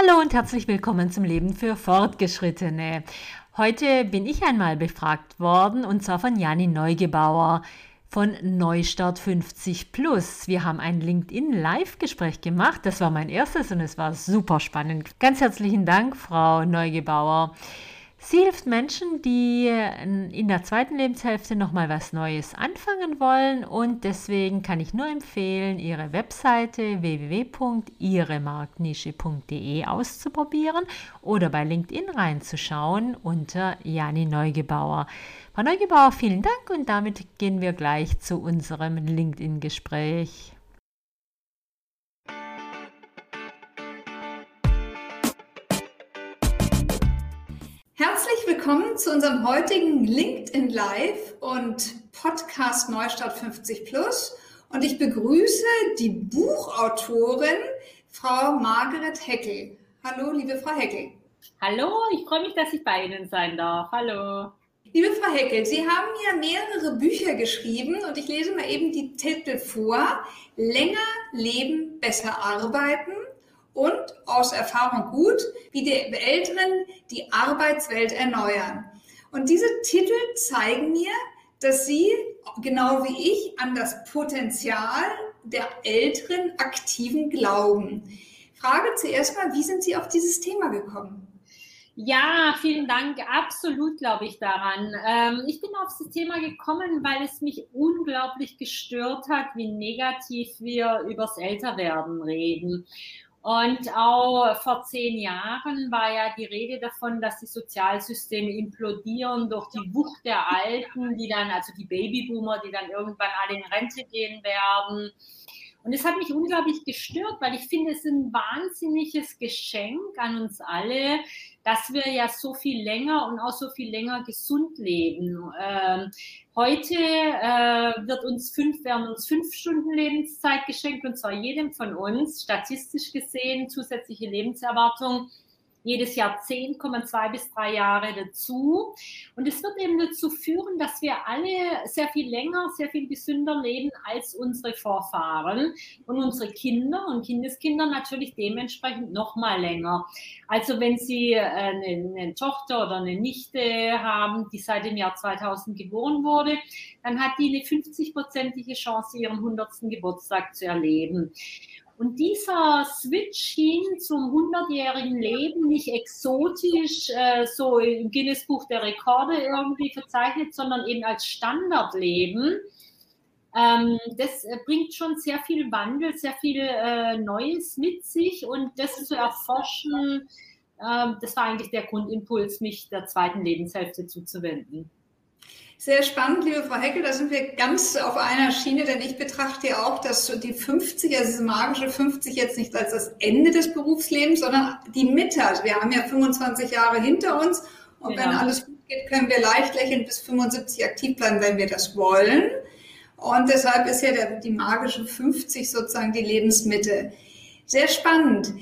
Hallo und herzlich willkommen zum Leben für Fortgeschrittene. Heute bin ich einmal befragt worden und zwar von Jani Neugebauer von Neustart 50 Plus. Wir haben ein LinkedIn Live-Gespräch gemacht. Das war mein erstes und es war super spannend. Ganz herzlichen Dank, Frau Neugebauer. Sie hilft Menschen, die in der zweiten Lebenshälfte nochmal was Neues anfangen wollen und deswegen kann ich nur empfehlen, ihre Webseite www.ihremarktnische.de auszuprobieren oder bei LinkedIn reinzuschauen unter Jani Neugebauer. Frau Neugebauer, vielen Dank und damit gehen wir gleich zu unserem LinkedIn-Gespräch. Herzlich willkommen zu unserem heutigen LinkedIn Live und Podcast Neustart 50 Plus. Und ich begrüße die Buchautorin Frau Margaret Heckel. Hallo, liebe Frau Heckel. Hallo, ich freue mich, dass ich bei Ihnen sein darf. Hallo. Liebe Frau Heckel, Sie haben ja mehrere Bücher geschrieben und ich lese mal eben die Titel vor. Länger leben, besser arbeiten und aus Erfahrung gut, wie die Älteren die Arbeitswelt erneuern. Und diese Titel zeigen mir, dass Sie, genau wie ich, an das Potenzial der älteren Aktiven glauben. Frage zuerst mal, wie sind Sie auf dieses Thema gekommen? Ja, vielen Dank. Absolut glaube ich daran. Ähm, ich bin auf das Thema gekommen, weil es mich unglaublich gestört hat, wie negativ wir übers Älterwerden reden. Und auch vor zehn Jahren war ja die Rede davon, dass die Sozialsysteme implodieren durch die Wucht der Alten, die dann, also die Babyboomer, die dann irgendwann alle in Rente gehen werden. Und es hat mich unglaublich gestört, weil ich finde, es ist ein wahnsinniges Geschenk an uns alle, dass wir ja so viel länger und auch so viel länger gesund leben. Ähm, heute äh, wird uns fünf, werden uns fünf Stunden Lebenszeit geschenkt und zwar jedem von uns, statistisch gesehen, zusätzliche Lebenserwartung jedes Jahr 10,2 bis drei Jahre dazu. Und es wird eben dazu führen, dass wir alle sehr viel länger, sehr viel gesünder leben als unsere Vorfahren und unsere Kinder und Kindeskinder natürlich dementsprechend noch mal länger. Also wenn Sie äh, eine, eine Tochter oder eine Nichte haben, die seit dem Jahr 2000 geboren wurde, dann hat die eine 50-prozentige Chance, ihren 100. Geburtstag zu erleben. Und dieser Switch hin zum 100-jährigen Leben, nicht exotisch, äh, so im Guinness-Buch der Rekorde irgendwie verzeichnet, sondern eben als Standardleben, ähm, das äh, bringt schon sehr viel Wandel, sehr viel äh, Neues mit sich und das zu erforschen, äh, das war eigentlich der Grundimpuls, mich der zweiten Lebenshälfte zuzuwenden. Sehr spannend, liebe Frau Heckel, da sind wir ganz auf einer Schiene, denn ich betrachte ja auch, dass die 50, also diese magische 50 jetzt nicht als das Ende des Berufslebens, sondern die Mitte. Also wir haben ja 25 Jahre hinter uns und genau. wenn alles gut geht, können wir leicht lächeln bis 75 aktiv bleiben, wenn wir das wollen. Und deshalb ist ja der, die magische 50 sozusagen die Lebensmitte. Sehr spannend.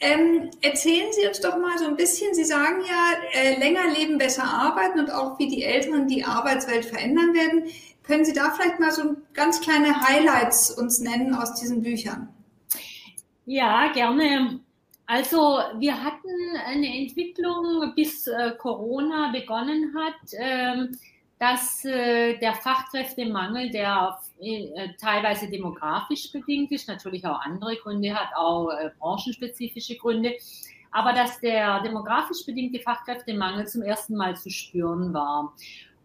Ähm, erzählen Sie uns doch mal so ein bisschen, Sie sagen ja, äh, länger leben, besser arbeiten und auch wie die Älteren die Arbeitswelt verändern werden. Können Sie da vielleicht mal so ganz kleine Highlights uns nennen aus diesen Büchern? Ja, gerne. Also wir hatten eine Entwicklung, bis äh, Corona begonnen hat. Ähm, dass äh, der Fachkräftemangel, der äh, teilweise demografisch bedingt ist, natürlich auch andere Gründe hat, auch äh, branchenspezifische Gründe, aber dass der demografisch bedingte Fachkräftemangel zum ersten Mal zu spüren war.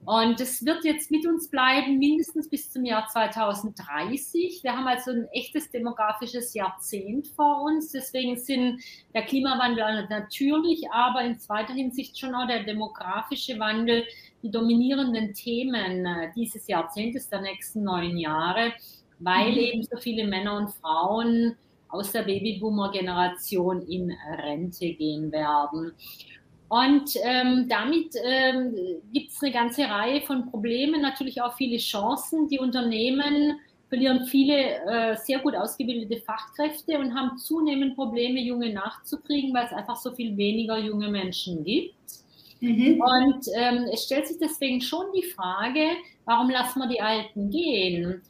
Und es wird jetzt mit uns bleiben, mindestens bis zum Jahr 2030. Wir haben also ein echtes demografisches Jahrzehnt vor uns. Deswegen sind der Klimawandel natürlich, aber in zweiter Hinsicht schon auch der demografische Wandel die dominierenden Themen äh, dieses Jahrzehntes, der nächsten neun Jahre, weil mhm. eben so viele Männer und Frauen aus der Babyboomer-Generation in Rente gehen werden. Und ähm, damit ähm, gibt es eine ganze Reihe von Problemen, natürlich auch viele Chancen. Die Unternehmen verlieren viele äh, sehr gut ausgebildete Fachkräfte und haben zunehmend Probleme, junge nachzukriegen, weil es einfach so viel weniger junge Menschen gibt. Mhm. Und ähm, es stellt sich deswegen schon die Frage, warum lassen wir die Alten gehen?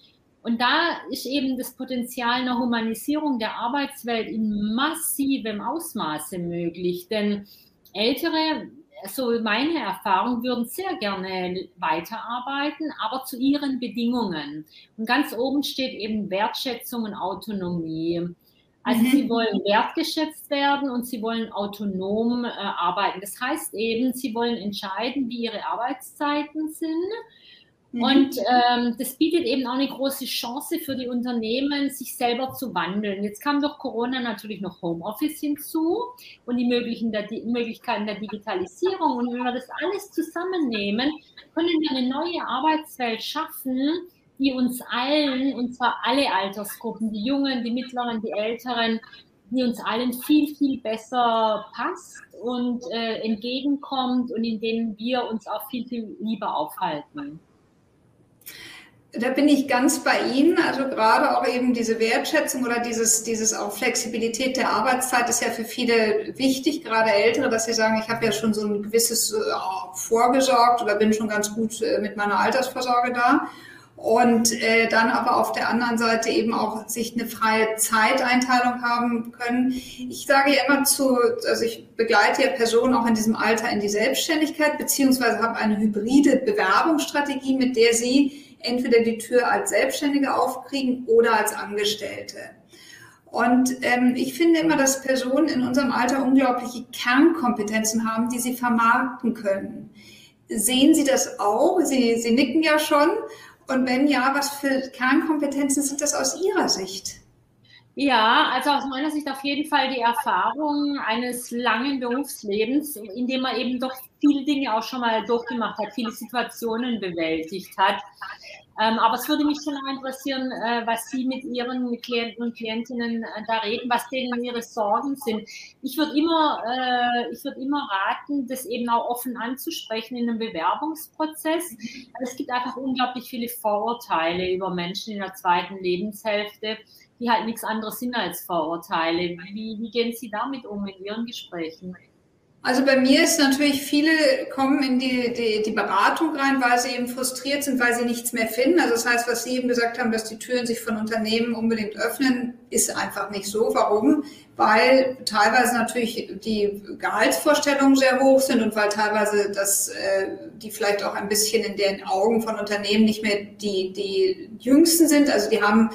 Und da ist eben das Potenzial einer Humanisierung der Arbeitswelt in massivem Ausmaße möglich. Denn Ältere, so meine Erfahrung, würden sehr gerne weiterarbeiten, aber zu ihren Bedingungen. Und ganz oben steht eben Wertschätzung und Autonomie. Also mhm. sie wollen wertgeschätzt werden und sie wollen autonom äh, arbeiten. Das heißt eben, sie wollen entscheiden, wie ihre Arbeitszeiten sind Mhm. Und ähm, das bietet eben auch eine große Chance für die Unternehmen, sich selber zu wandeln. Jetzt kam durch Corona natürlich noch Homeoffice hinzu und die, möglichen der, die Möglichkeiten der Digitalisierung. Und wenn wir das alles zusammennehmen, können wir eine neue Arbeitswelt schaffen, die uns allen, und zwar alle Altersgruppen, die Jungen, die Mittleren, die Älteren, die uns allen viel, viel besser passt und äh, entgegenkommt und in denen wir uns auch viel, viel lieber aufhalten. Da bin ich ganz bei Ihnen. Also gerade auch eben diese Wertschätzung oder dieses, dieses auch Flexibilität der Arbeitszeit ist ja für viele wichtig, gerade Ältere, dass sie sagen, ich habe ja schon so ein gewisses äh, vorgesorgt oder bin schon ganz gut äh, mit meiner Altersvorsorge da. Und äh, dann aber auf der anderen Seite eben auch sich eine freie Zeiteinteilung haben können. Ich sage ja immer zu, also ich begleite ja Personen auch in diesem Alter in die Selbstständigkeit, beziehungsweise habe eine hybride Bewerbungsstrategie, mit der sie entweder die Tür als Selbstständige aufkriegen oder als Angestellte. Und ähm, ich finde immer, dass Personen in unserem Alter unglaubliche Kernkompetenzen haben, die sie vermarkten können. Sehen Sie das auch? Sie, sie nicken ja schon. Und wenn ja, was für Kernkompetenzen sind das aus Ihrer Sicht? Ja, also aus meiner Sicht auf jeden Fall die Erfahrung eines langen Berufslebens, in dem man eben doch viele Dinge auch schon mal durchgemacht hat, viele Situationen bewältigt hat. Ähm, aber es würde mich schon interessieren, äh, was Sie mit Ihren Klienten und Klientinnen äh, da reden, was denen ihre Sorgen sind. Ich würde immer, äh, ich immer raten, das eben auch offen anzusprechen in einem Bewerbungsprozess. Es gibt einfach unglaublich viele Vorurteile über Menschen in der zweiten Lebenshälfte, die halt nichts anderes sind als Vorurteile. Wie, wie gehen Sie damit um in Ihren Gesprächen? Also bei mir ist natürlich, viele kommen in die, die, die Beratung rein, weil sie eben frustriert sind, weil sie nichts mehr finden. Also das heißt, was Sie eben gesagt haben, dass die Türen sich von Unternehmen unbedingt öffnen, ist einfach nicht so. Warum? Weil teilweise natürlich die Gehaltsvorstellungen sehr hoch sind und weil teilweise das, äh, die vielleicht auch ein bisschen in den Augen von Unternehmen nicht mehr die, die jüngsten sind. Also die haben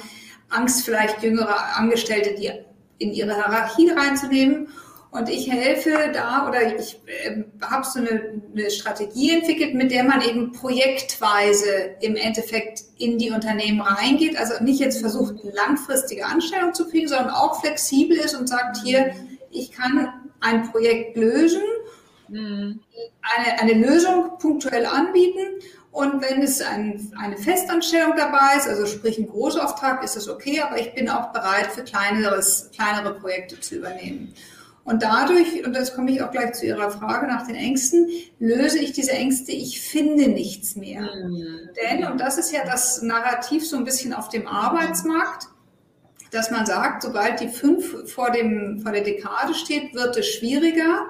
Angst, vielleicht jüngere Angestellte, die in ihre Hierarchie reinzunehmen. Und ich helfe da oder ich äh, habe so eine, eine, Strategie entwickelt, mit der man eben projektweise im Endeffekt in die Unternehmen reingeht. Also nicht jetzt versucht, eine langfristige Anstellung zu kriegen, sondern auch flexibel ist und sagt hier, ich kann ein Projekt lösen, eine, eine Lösung punktuell anbieten und wenn es ein, eine Festanstellung dabei ist, also sprich ein Großauftrag, ist das okay, aber ich bin auch bereit, für kleineres, kleinere Projekte zu übernehmen. Und dadurch, und das komme ich auch gleich zu Ihrer Frage nach den Ängsten, löse ich diese Ängste, ich finde nichts mehr. Mhm. Denn, und das ist ja das Narrativ so ein bisschen auf dem Arbeitsmarkt, dass man sagt, sobald die fünf vor, dem, vor der Dekade steht, wird es schwieriger.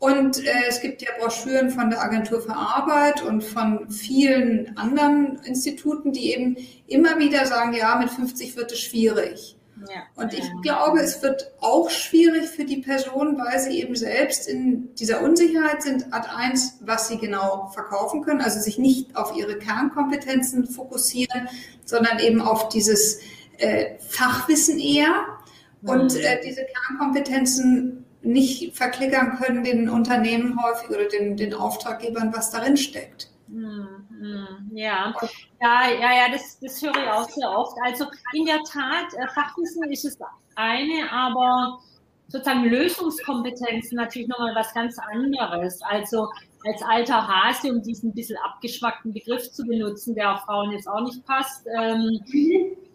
Und äh, es gibt ja Broschüren von der Agentur für Arbeit und von vielen anderen Instituten, die eben immer wieder sagen, ja, mit 50 wird es schwierig. Und ich glaube, es wird auch schwierig für die Person, weil sie eben selbst in dieser Unsicherheit sind, Ad eins, was sie genau verkaufen können, also sich nicht auf ihre Kernkompetenzen fokussieren, sondern eben auf dieses äh, Fachwissen eher und mhm. äh, diese Kernkompetenzen nicht verklickern können den Unternehmen häufig oder den, den Auftraggebern, was darin steckt. Hm, hm, ja, ja, ja, ja, das, das höre ich auch sehr oft. Also in der Tat, äh, Fachwissen ist es eine, aber sozusagen Lösungskompetenzen natürlich nochmal was ganz anderes. Also als alter Hase, um diesen ein bisschen abgeschmackten Begriff zu benutzen, der auch Frauen jetzt auch nicht passt. Ähm,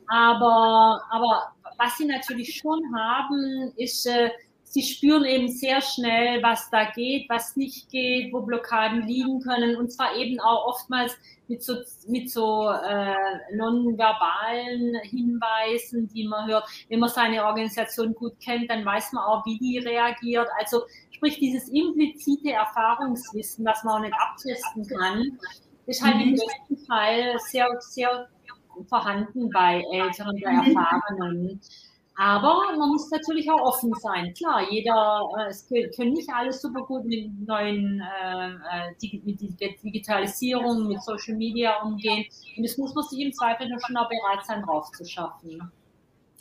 aber, aber was sie natürlich schon haben, ist äh, sie spüren eben sehr schnell, was da geht, was nicht geht, wo Blockaden liegen können und zwar eben auch oftmals mit so, mit so äh, nonverbalen Hinweisen, die man hört. Wenn man seine Organisation gut kennt, dann weiß man auch, wie die reagiert. Also sprich dieses implizite Erfahrungswissen, das man auch nicht abtesten kann, ist halt im mhm. besten Fall sehr, sehr vorhanden bei Älteren, bei mhm. Erfahrenen. Aber man muss natürlich auch offen sein. Klar, jeder, äh, es können nicht alle super gut mit neuen äh, äh mit Digitalisierung, mit Social Media umgehen. Und das muss man sich im Zweifel schon auch bereit sein, drauf zu schaffen.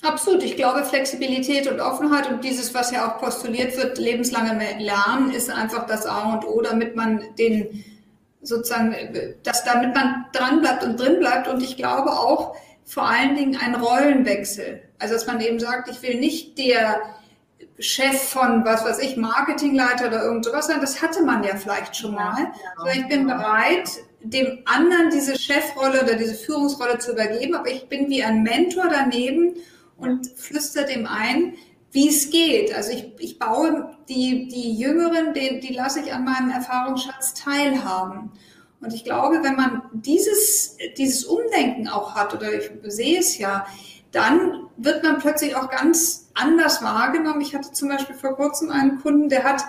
Absolut. Ich glaube, Flexibilität und Offenheit und dieses, was ja auch postuliert wird, lebenslange Lernen, ist einfach das A und O, damit man den sozusagen, dass damit man dran bleibt und drin bleibt. Und ich glaube auch, vor allen Dingen ein Rollenwechsel. Also dass man eben sagt, ich will nicht der Chef von, was weiß ich, Marketingleiter oder irgend sowas sein, das hatte man ja vielleicht schon mal. Sondern ich bin bereit, dem anderen diese Chefrolle oder diese Führungsrolle zu übergeben, aber ich bin wie ein Mentor daneben und flüster dem ein, wie es geht. Also ich, ich baue die, die Jüngeren, die, die lasse ich an meinem Erfahrungsschatz teilhaben. Und ich glaube, wenn man dieses, dieses Umdenken auch hat, oder ich sehe es ja, dann wird man plötzlich auch ganz anders wahrgenommen. Ich hatte zum Beispiel vor kurzem einen Kunden, der hat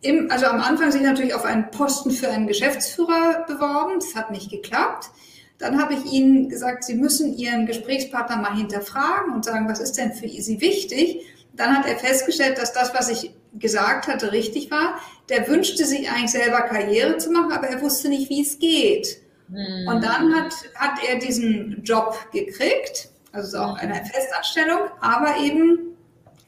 im, also am Anfang sich natürlich auf einen Posten für einen Geschäftsführer beworben. Das hat nicht geklappt. Dann habe ich Ihnen gesagt, Sie müssen Ihren Gesprächspartner mal hinterfragen und sagen, was ist denn für Sie wichtig? Dann hat er festgestellt, dass das, was ich gesagt hatte, richtig war. Der wünschte sich eigentlich selber Karriere zu machen, aber er wusste nicht, wie es geht. Mhm. Und dann hat, hat er diesen Job gekriegt, also auch eine Festanstellung, aber eben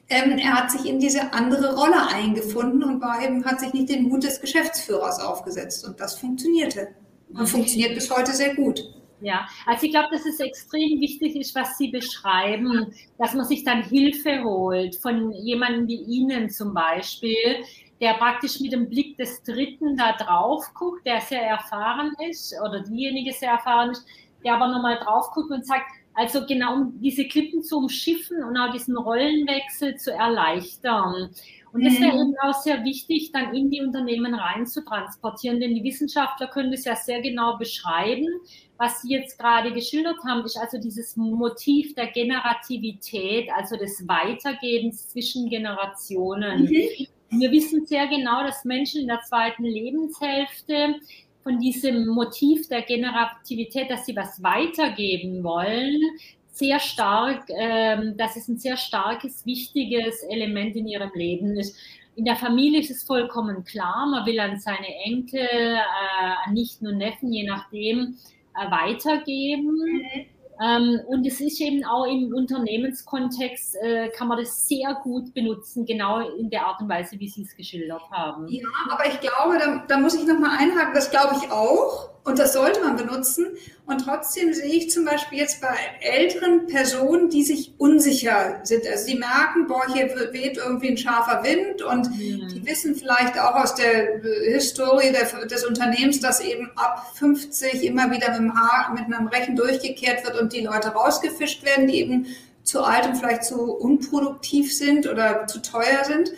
ähm, er hat sich in diese andere Rolle eingefunden und war eben, hat sich nicht den Hut des Geschäftsführers aufgesetzt. Und das funktionierte. Und mhm. funktioniert bis heute sehr gut. Ja, also ich glaube, dass es extrem wichtig ist, was Sie beschreiben, dass man sich dann Hilfe holt von jemandem wie Ihnen zum Beispiel, der praktisch mit dem Blick des Dritten da drauf guckt, der sehr erfahren ist oder diejenige sehr erfahren ist, der aber nochmal drauf guckt und sagt, also genau um diese Klippen zu umschiffen und auch diesen Rollenwechsel zu erleichtern. Und das wäre mhm. eben auch sehr wichtig, dann in die Unternehmen rein zu transportieren, denn die Wissenschaftler können das ja sehr genau beschreiben. Was Sie jetzt gerade geschildert haben, ist also dieses Motiv der Generativität, also des Weitergebens zwischen Generationen. Mhm. Wir wissen sehr genau, dass Menschen in der zweiten Lebenshälfte von diesem Motiv der Generativität, dass sie was weitergeben wollen, sehr stark, ähm, dass es ein sehr starkes, wichtiges Element in ihrem Leben ist. In der Familie ist es vollkommen klar, man will an seine Enkel, äh, an Nichten und Neffen, je nachdem, äh, weitergeben. Ähm, und es ist eben auch im Unternehmenskontext, äh, kann man das sehr gut benutzen, genau in der Art und Weise, wie Sie es geschildert haben. Ja, aber ich glaube, da, da muss ich nochmal einhaken, das glaube ich auch. Und das sollte man benutzen. Und trotzdem sehe ich zum Beispiel jetzt bei älteren Personen, die sich unsicher sind. Also die merken, boah, hier weht irgendwie ein scharfer Wind und mhm. die wissen vielleicht auch aus der Historie der, des Unternehmens, dass eben ab 50 immer wieder mit, dem Haar, mit einem Rechen durchgekehrt wird und die Leute rausgefischt werden, die eben zu alt und vielleicht zu unproduktiv sind oder zu teuer sind.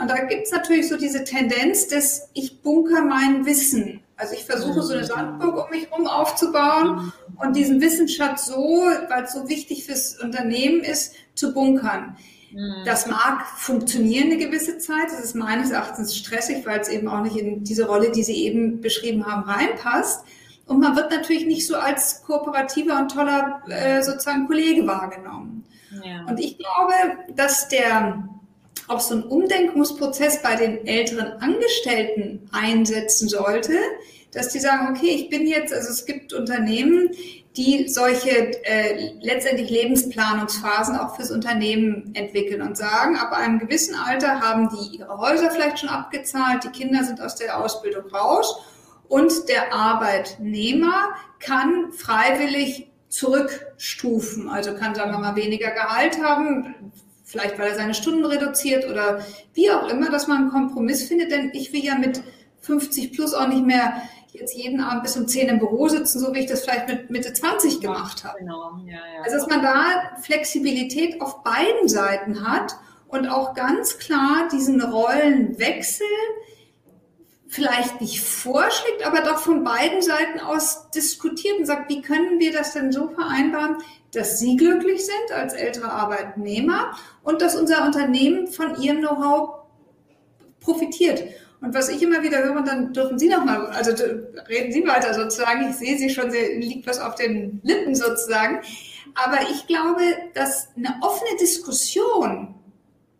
Und da gibt es natürlich so diese Tendenz, dass ich bunker mein Wissen. Also ich versuche so eine mhm. Sandburg um mich herum aufzubauen mhm. und diesen Wissensschatz so, weil es so wichtig fürs Unternehmen ist, zu bunkern. Mhm. Das mag funktionieren eine gewisse Zeit. Das ist meines Erachtens stressig, weil es eben auch nicht in diese Rolle, die Sie eben beschrieben haben, reinpasst. Und man wird natürlich nicht so als kooperativer und toller äh, sozusagen Kollege wahrgenommen. Ja. Und ich glaube, dass der auch so ein Umdenkungsprozess bei den älteren Angestellten einsetzen sollte, dass die sagen, okay, ich bin jetzt, also es gibt Unternehmen, die solche äh, letztendlich Lebensplanungsphasen auch fürs Unternehmen entwickeln und sagen, ab einem gewissen Alter haben die ihre Häuser vielleicht schon abgezahlt, die Kinder sind aus der Ausbildung raus und der Arbeitnehmer kann freiwillig zurückstufen, also kann, sagen wir mal, weniger Gehalt haben, vielleicht weil er seine Stunden reduziert oder wie auch immer, dass man einen Kompromiss findet, denn ich will ja mit 50 plus auch nicht mehr jetzt jeden Abend bis um 10 im Büro sitzen, so wie ich das vielleicht mit Mitte 20 gemacht habe. Genau. Ja, ja. Also dass man da Flexibilität auf beiden Seiten hat und auch ganz klar diesen Rollenwechsel vielleicht nicht vorschlägt, aber doch von beiden Seiten aus diskutiert und sagt, wie können wir das denn so vereinbaren, dass Sie glücklich sind als ältere Arbeitnehmer und dass unser Unternehmen von Ihrem Know-how profitiert. Und was ich immer wieder höre, dann dürfen Sie noch mal, also reden Sie weiter sozusagen. Ich sehe Sie schon, Sie liegt was auf den Lippen sozusagen. Aber ich glaube, dass eine offene Diskussion,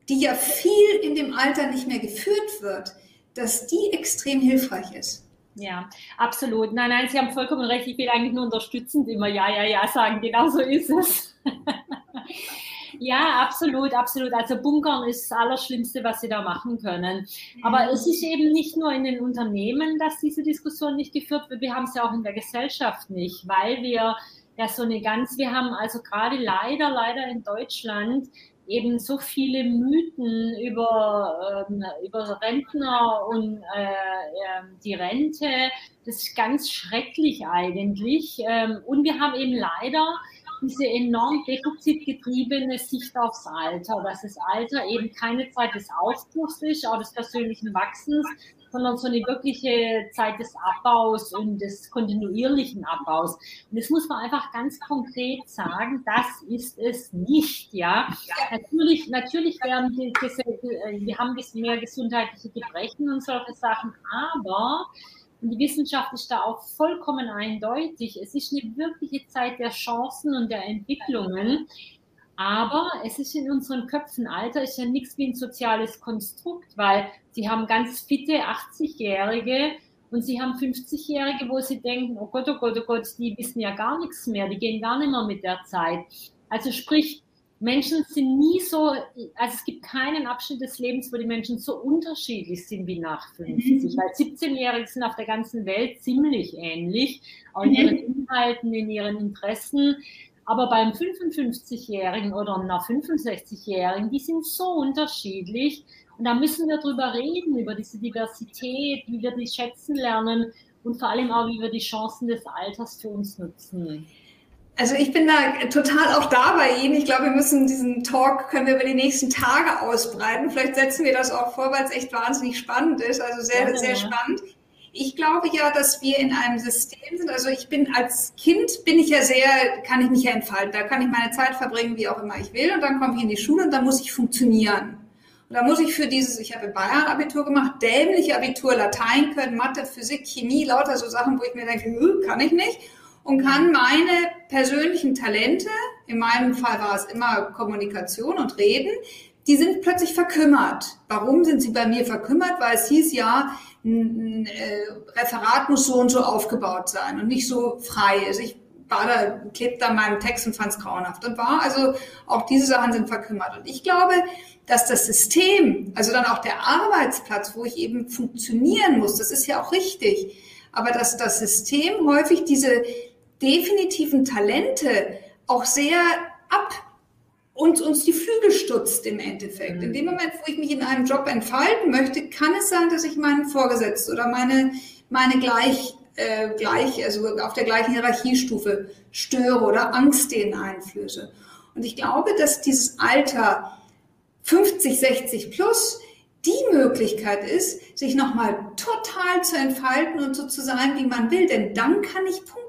die ja viel in dem Alter nicht mehr geführt wird, dass die extrem hilfreich ist. Ja, absolut. Nein, nein, Sie haben vollkommen recht. Ich will eigentlich nur unterstützend immer Ja, ja, ja sagen. Genau so ist es. ja, absolut, absolut. Also Bunkern ist das Allerschlimmste, was Sie da machen können. Aber es ist eben nicht nur in den Unternehmen, dass diese Diskussion nicht geführt wird. Wir haben es ja auch in der Gesellschaft nicht, weil wir ja so eine ganz, wir haben also gerade leider, leider in Deutschland eben so viele Mythen über, ähm, über Rentner und äh, äh, die Rente. Das ist ganz schrecklich eigentlich. Ähm, und wir haben eben leider diese enorm defizitgetriebene Sicht aufs Alter, dass das Alter eben keine Zeit des Aufbruchs ist, auch des persönlichen Wachsens, sondern so eine wirkliche Zeit des Abbaus und des kontinuierlichen Abbaus. Und das muss man einfach ganz konkret sagen, das ist es nicht, ja. Natürlich, natürlich werden die, äh, wir haben mehr gesundheitliche Gebrechen und solche Sachen, aber und die Wissenschaft ist da auch vollkommen eindeutig. Es ist eine wirkliche Zeit der Chancen und der Entwicklungen. Aber es ist in unseren Köpfen, Alter ist ja nichts wie ein soziales Konstrukt, weil sie haben ganz fitte 80-Jährige und sie haben 50-Jährige, wo sie denken, oh Gott, oh Gott, oh Gott, die wissen ja gar nichts mehr, die gehen gar nicht mehr mit der Zeit. Also sprich, Menschen sind nie so, also es gibt keinen Abschnitt des Lebens, wo die Menschen so unterschiedlich sind wie nach 50. Mhm. Weil 17-Jährige sind auf der ganzen Welt ziemlich ähnlich, auch in ihren Inhalten, in ihren Interessen. Aber beim 55-Jährigen oder einer 65-Jährigen, die sind so unterschiedlich. Und da müssen wir drüber reden, über diese Diversität, wie wir die schätzen lernen und vor allem auch, wie wir die Chancen des Alters für uns nutzen. Also ich bin da total auch da bei Ihnen. Ich glaube, wir müssen diesen Talk, können wir über die nächsten Tage ausbreiten. Vielleicht setzen wir das auch vor, weil es echt wahnsinnig spannend ist. Also sehr, ja, sehr ja. spannend ich glaube ja, dass wir in einem System sind. Also ich bin als Kind bin ich ja sehr, kann ich mich ja entfalten. Da kann ich meine Zeit verbringen, wie auch immer ich will. Und dann komme ich in die Schule und dann muss ich funktionieren. Und da muss ich für dieses, ich habe in Bayern Abitur gemacht, dämliche Abitur, Latein können, Mathe, Physik, Chemie, lauter so Sachen, wo ich mir denke, kann ich nicht. Und kann meine persönlichen Talente, in meinem Fall war es immer Kommunikation und Reden, die sind plötzlich verkümmert. Warum sind sie bei mir verkümmert? Weil es hieß ja, ein äh, Referat muss so und so aufgebaut sein und nicht so frei. Also ich war da, klebte an meinem Text und fand es grauenhaft und war. Also auch diese Sachen sind verkümmert. Und ich glaube, dass das System, also dann auch der Arbeitsplatz, wo ich eben funktionieren muss, das ist ja auch richtig, aber dass das System häufig diese definitiven Talente auch sehr ab uns, uns die Flügel stutzt im Endeffekt. In dem mhm. Moment, wo ich mich in einem Job entfalten möchte, kann es sein, dass ich meinen Vorgesetzten oder meine, meine gleich, äh, gleich, also auf der gleichen Hierarchiestufe störe oder Angst denen einflöße. Und ich glaube, dass dieses Alter 50, 60 plus die Möglichkeit ist, sich nochmal total zu entfalten und so zu sein, wie man will. Denn dann kann ich punkten.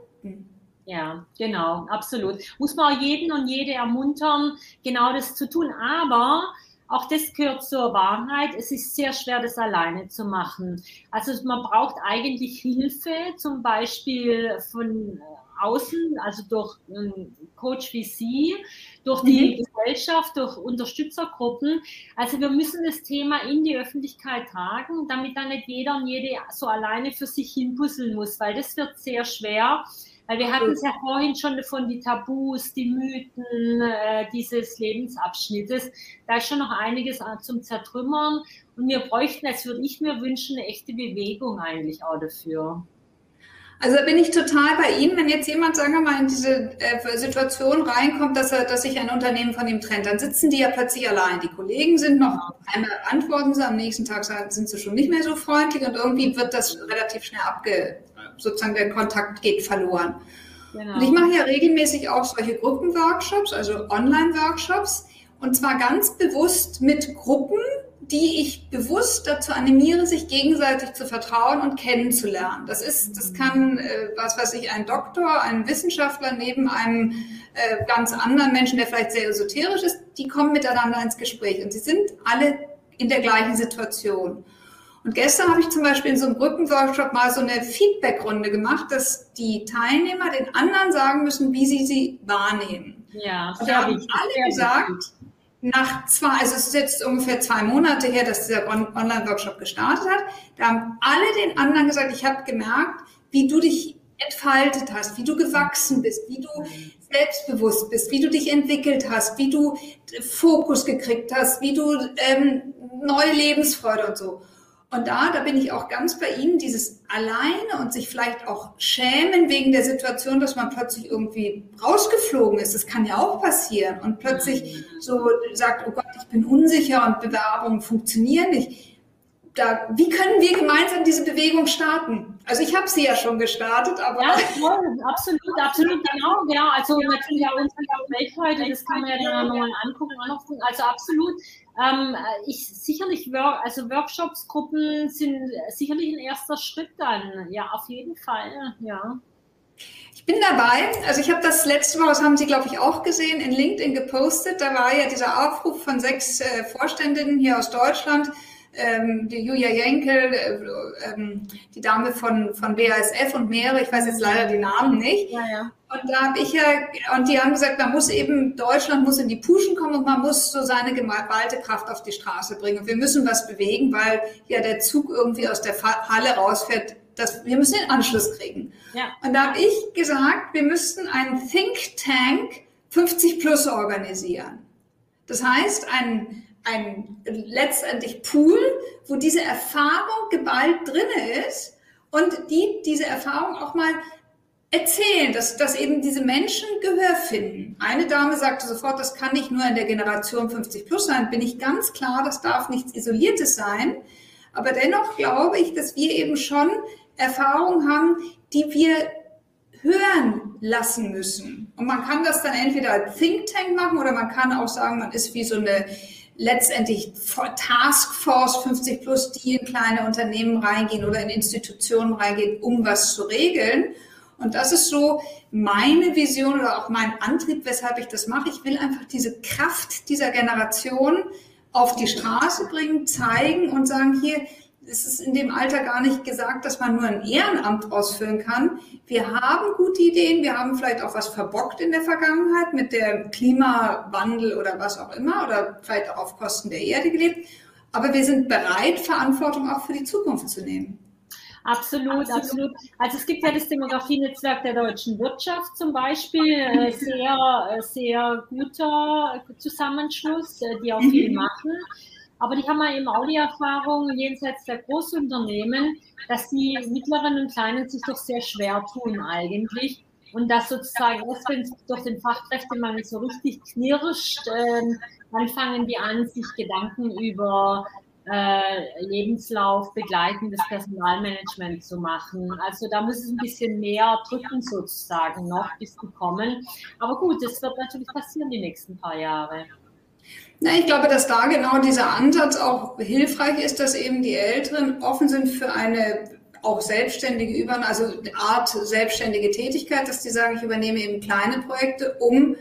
Ja, genau, absolut. Muss man auch jeden und jede ermuntern, genau das zu tun. Aber auch das gehört zur Wahrheit. Es ist sehr schwer, das alleine zu machen. Also man braucht eigentlich Hilfe, zum Beispiel von außen, also durch einen Coach wie Sie, durch die mhm. Gesellschaft, durch Unterstützergruppen. Also wir müssen das Thema in die Öffentlichkeit tragen, damit dann nicht jeder und jede so alleine für sich hinpuzzeln muss, weil das wird sehr schwer weil wir hatten es ja vorhin schon von die Tabus, die Mythen äh, dieses Lebensabschnittes. Da ist schon noch einiges zum Zertrümmern. Und wir bräuchten, als würde ich mir wünschen, eine echte Bewegung eigentlich auch dafür. Also da bin ich total bei Ihnen. Wenn jetzt jemand, sagen wir mal, in diese äh, Situation reinkommt, dass, er, dass sich ein Unternehmen von ihm trennt, dann sitzen die ja plötzlich allein. Die Kollegen sind noch, einmal antworten sie, am nächsten Tag sind sie schon nicht mehr so freundlich und irgendwie wird das relativ schnell abge, sozusagen der Kontakt geht verloren. Genau. Und ich mache ja regelmäßig auch solche Gruppenworkshops, also Online-Workshops, und zwar ganz bewusst mit Gruppen, die ich bewusst dazu animiere, sich gegenseitig zu vertrauen und kennenzulernen. Das ist, das kann, äh, was weiß ich, ein Doktor, ein Wissenschaftler neben einem äh, ganz anderen Menschen, der vielleicht sehr esoterisch ist, die kommen miteinander ins Gespräch und sie sind alle in der gleichen Situation. Und gestern habe ich zum Beispiel in so einem Brückenworkshop mal so eine Feedbackrunde gemacht, dass die Teilnehmer den anderen sagen müssen, wie sie sie wahrnehmen. Ja, und da haben alle gesagt, nach zwei, also es ist jetzt ungefähr zwei Monate her, dass dieser Online-Workshop gestartet hat, da haben alle den anderen gesagt, ich habe gemerkt, wie du dich entfaltet hast, wie du gewachsen bist, wie du selbstbewusst bist, wie du dich entwickelt hast, wie du Fokus gekriegt hast, wie du ähm, neue Lebensfreude und so. Und da, da bin ich auch ganz bei Ihnen, dieses alleine und sich vielleicht auch schämen wegen der Situation, dass man plötzlich irgendwie rausgeflogen ist. Das kann ja auch passieren. Und plötzlich so sagt, oh Gott, ich bin unsicher und Bewerbungen funktionieren nicht da, wie können wir gemeinsam diese Bewegung starten? Also ich habe sie ja schon gestartet, aber... Ja, toll, absolut, absolut, genau, ja, also natürlich auch unsere heute, das kann man ja dann nochmal angucken, also absolut, ähm, ich sicherlich, also Workshops, Gruppen sind sicherlich ein erster Schritt dann, ja, auf jeden Fall, ja. Ich bin dabei. Also ich habe das letzte Mal, das haben Sie, glaube ich, auch gesehen, in LinkedIn gepostet. Da war ja dieser Aufruf von sechs äh, Vorständinnen hier aus Deutschland, ähm, die Julia Jenkel, äh, ähm, die Dame von, von BASF und mehrere, ich weiß jetzt leider die Namen nicht. Ja, ja. Und da habe ich ja, und die haben gesagt, man muss eben, Deutschland muss in die Puschen kommen und man muss so seine geballte Kraft auf die Straße bringen. Und wir müssen was bewegen, weil ja der Zug irgendwie aus der Halle rausfährt. Das, wir müssen den Anschluss kriegen. Ja. Und da habe ich gesagt, wir müssten einen Think Tank 50 plus organisieren. Das heißt, ein ein letztendlich Pool, wo diese Erfahrung geballt drinne ist und die diese Erfahrung auch mal erzählen, dass, dass eben diese Menschen Gehör finden. Eine Dame sagte sofort, das kann nicht nur in der Generation 50 plus sein, bin ich ganz klar, das darf nichts Isoliertes sein. Aber dennoch glaube ich, dass wir eben schon Erfahrungen haben, die wir hören lassen müssen. Und man kann das dann entweder als Think Tank machen oder man kann auch sagen, man ist wie so eine letztendlich Taskforce 50 plus, die in kleine Unternehmen reingehen oder in Institutionen reingehen, um was zu regeln. Und das ist so meine Vision oder auch mein Antrieb, weshalb ich das mache. Ich will einfach diese Kraft dieser Generation auf die Straße bringen, zeigen und sagen, hier, es ist in dem Alter gar nicht gesagt, dass man nur ein Ehrenamt ausfüllen kann. Wir haben gute Ideen, wir haben vielleicht auch was verbockt in der Vergangenheit mit dem Klimawandel oder was auch immer oder vielleicht auch auf Kosten der Erde gelebt. Aber wir sind bereit, Verantwortung auch für die Zukunft zu nehmen. Absolut, absolut. Also es gibt ja das Demografienetzwerk der deutschen Wirtschaft zum Beispiel, äh, sehr, äh, sehr guter Zusammenschluss, äh, die auch viel machen. Aber die haben eben auch die Erfahrung jenseits der Großunternehmen, dass die mittleren und kleinen sich doch sehr schwer tun eigentlich. Und dass sozusagen erst wenn es durch den Fachkräftemangel so richtig knirscht, äh, dann fangen die an, sich Gedanken über äh, Lebenslauf begleitendes Personalmanagement zu machen. Also da muss es ein bisschen mehr drücken sozusagen noch, bis die kommen. Aber gut, es wird natürlich passieren die nächsten paar Jahre. Na, ich glaube, dass da genau dieser Ansatz auch hilfreich ist, dass eben die Älteren offen sind für eine auch selbstständige Über, also Art selbstständige Tätigkeit, dass die sagen, ich übernehme eben kleine Projekte, um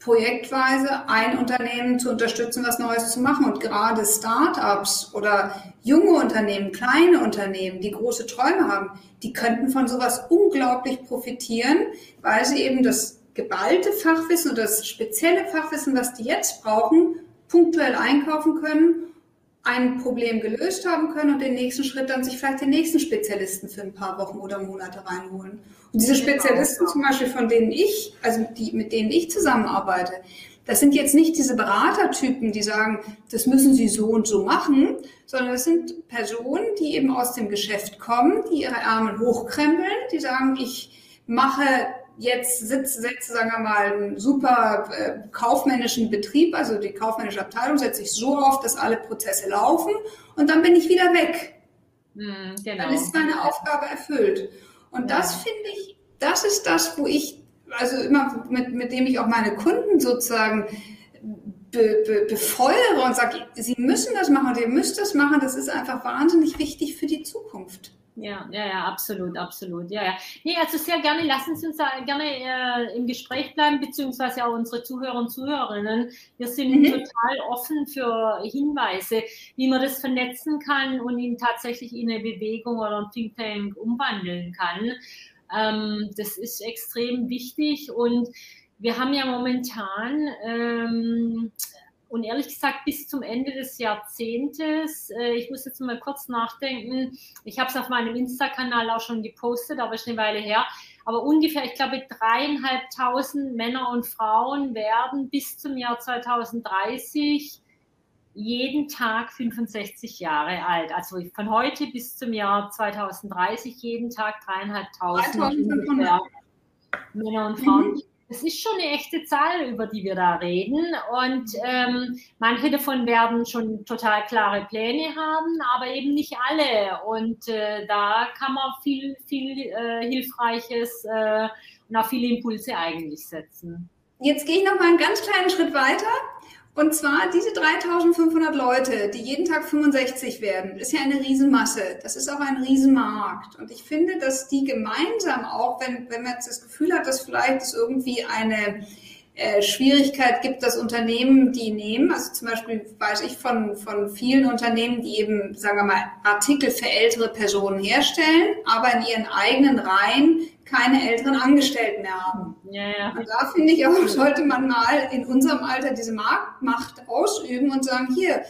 projektweise ein Unternehmen zu unterstützen, was Neues zu machen. Und gerade Startups oder junge Unternehmen, kleine Unternehmen, die große Träume haben, die könnten von sowas unglaublich profitieren, weil sie eben das geballte Fachwissen oder das spezielle Fachwissen, was die jetzt brauchen, punktuell einkaufen können, ein Problem gelöst haben können und den nächsten Schritt dann sich vielleicht den nächsten Spezialisten für ein paar Wochen oder Monate reinholen. Und diese Spezialisten zum Beispiel, von denen ich, also die, mit denen ich zusammenarbeite, das sind jetzt nicht diese Beratertypen, die sagen, das müssen sie so und so machen, sondern das sind Personen, die eben aus dem Geschäft kommen, die ihre Ärmel hochkrempeln, die sagen, ich mache jetzt sitzt, setzt, sagen wir mal, einen super äh, kaufmännischen Betrieb, also die kaufmännische Abteilung setze ich so auf, dass alle Prozesse laufen und dann bin ich wieder weg. Mm, genau. Dann ist meine Aufgabe erfüllt. Und ja. das finde ich, das ist das, wo ich, also immer mit, mit dem ich auch meine Kunden sozusagen be, be, befeuere und sage, sie müssen das machen, ihr müsst das machen, das ist einfach wahnsinnig wichtig für die Zukunft. Ja, ja, ja, absolut, absolut. Ja, ja. Nee, also sehr gerne, lassen Sie uns da gerne äh, im Gespräch bleiben, beziehungsweise auch unsere Zuhörer und Zuhörerinnen. Wir sind mhm. total offen für Hinweise, wie man das vernetzen kann und ihn tatsächlich in eine Bewegung oder ein Think Tank umwandeln kann. Ähm, das ist extrem wichtig und wir haben ja momentan ähm, und ehrlich gesagt, bis zum Ende des Jahrzehntes, äh, ich muss jetzt mal kurz nachdenken, ich habe es auf meinem Insta-Kanal auch schon gepostet, aber ist eine Weile her, aber ungefähr, ich glaube, dreieinhalbtausend Männer und Frauen werden bis zum Jahr 2030 jeden Tag 65 Jahre alt. Also von heute bis zum Jahr 2030 jeden Tag dreieinhalbtausend Männer und Frauen. Mhm das ist schon eine echte Zahl, über die wir da reden. Und ähm, manche davon werden schon total klare Pläne haben, aber eben nicht alle. Und äh, da kann man viel, viel äh, Hilfreiches äh, und auch viele Impulse eigentlich setzen. Jetzt gehe ich noch mal einen ganz kleinen Schritt weiter und zwar diese 3500 Leute, die jeden Tag 65 werden, ist ja eine Riesenmasse. Das ist auch ein Riesenmarkt. Und ich finde, dass die gemeinsam auch, wenn, wenn man jetzt das Gefühl hat, dass vielleicht es irgendwie eine äh, Schwierigkeit gibt, dass Unternehmen die nehmen. Also zum Beispiel weiß ich von, von vielen Unternehmen, die eben, sagen wir mal, Artikel für ältere Personen herstellen, aber in ihren eigenen Reihen keine älteren Angestellten mehr haben. Ja, ja. Und da finde ich auch, sollte man mal in unserem Alter diese Marktmacht ausüben und sagen, hier,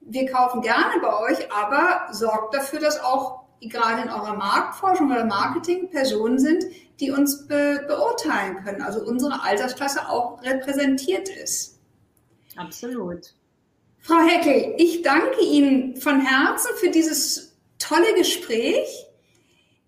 wir kaufen gerne bei euch, aber sorgt dafür, dass auch gerade in eurer Marktforschung oder Marketing Personen sind, die uns be beurteilen können, also unsere Altersklasse auch repräsentiert ist. Absolut. Frau Heckel, ich danke Ihnen von Herzen für dieses tolle Gespräch.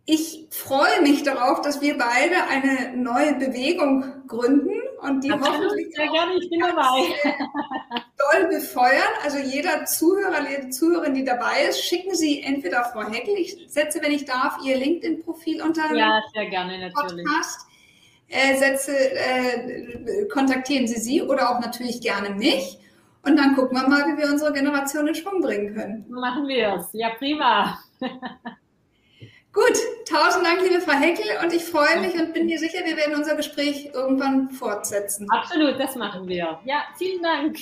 Ich freue mich darauf, dass wir beide eine neue Bewegung gründen und die hoffentlich sehr gerne, ich bin dabei. doll befeuern. Also jeder Zuhörer, jede Zuhörerin, die dabei ist, schicken Sie entweder Frau Heckel, ich setze, wenn ich darf, Ihr LinkedIn-Profil unter ja, sehr gerne, natürlich. Podcast. Äh, setze, äh, kontaktieren Sie sie oder auch natürlich gerne mich. Und dann gucken wir mal, wie wir unsere Generation in Schwung bringen können. Machen wir es. Ja, prima. Gut, tausend Dank, liebe Frau Heckel, und ich freue mich und bin mir sicher, wir werden unser Gespräch irgendwann fortsetzen. Absolut, das machen wir. Ja, vielen Dank.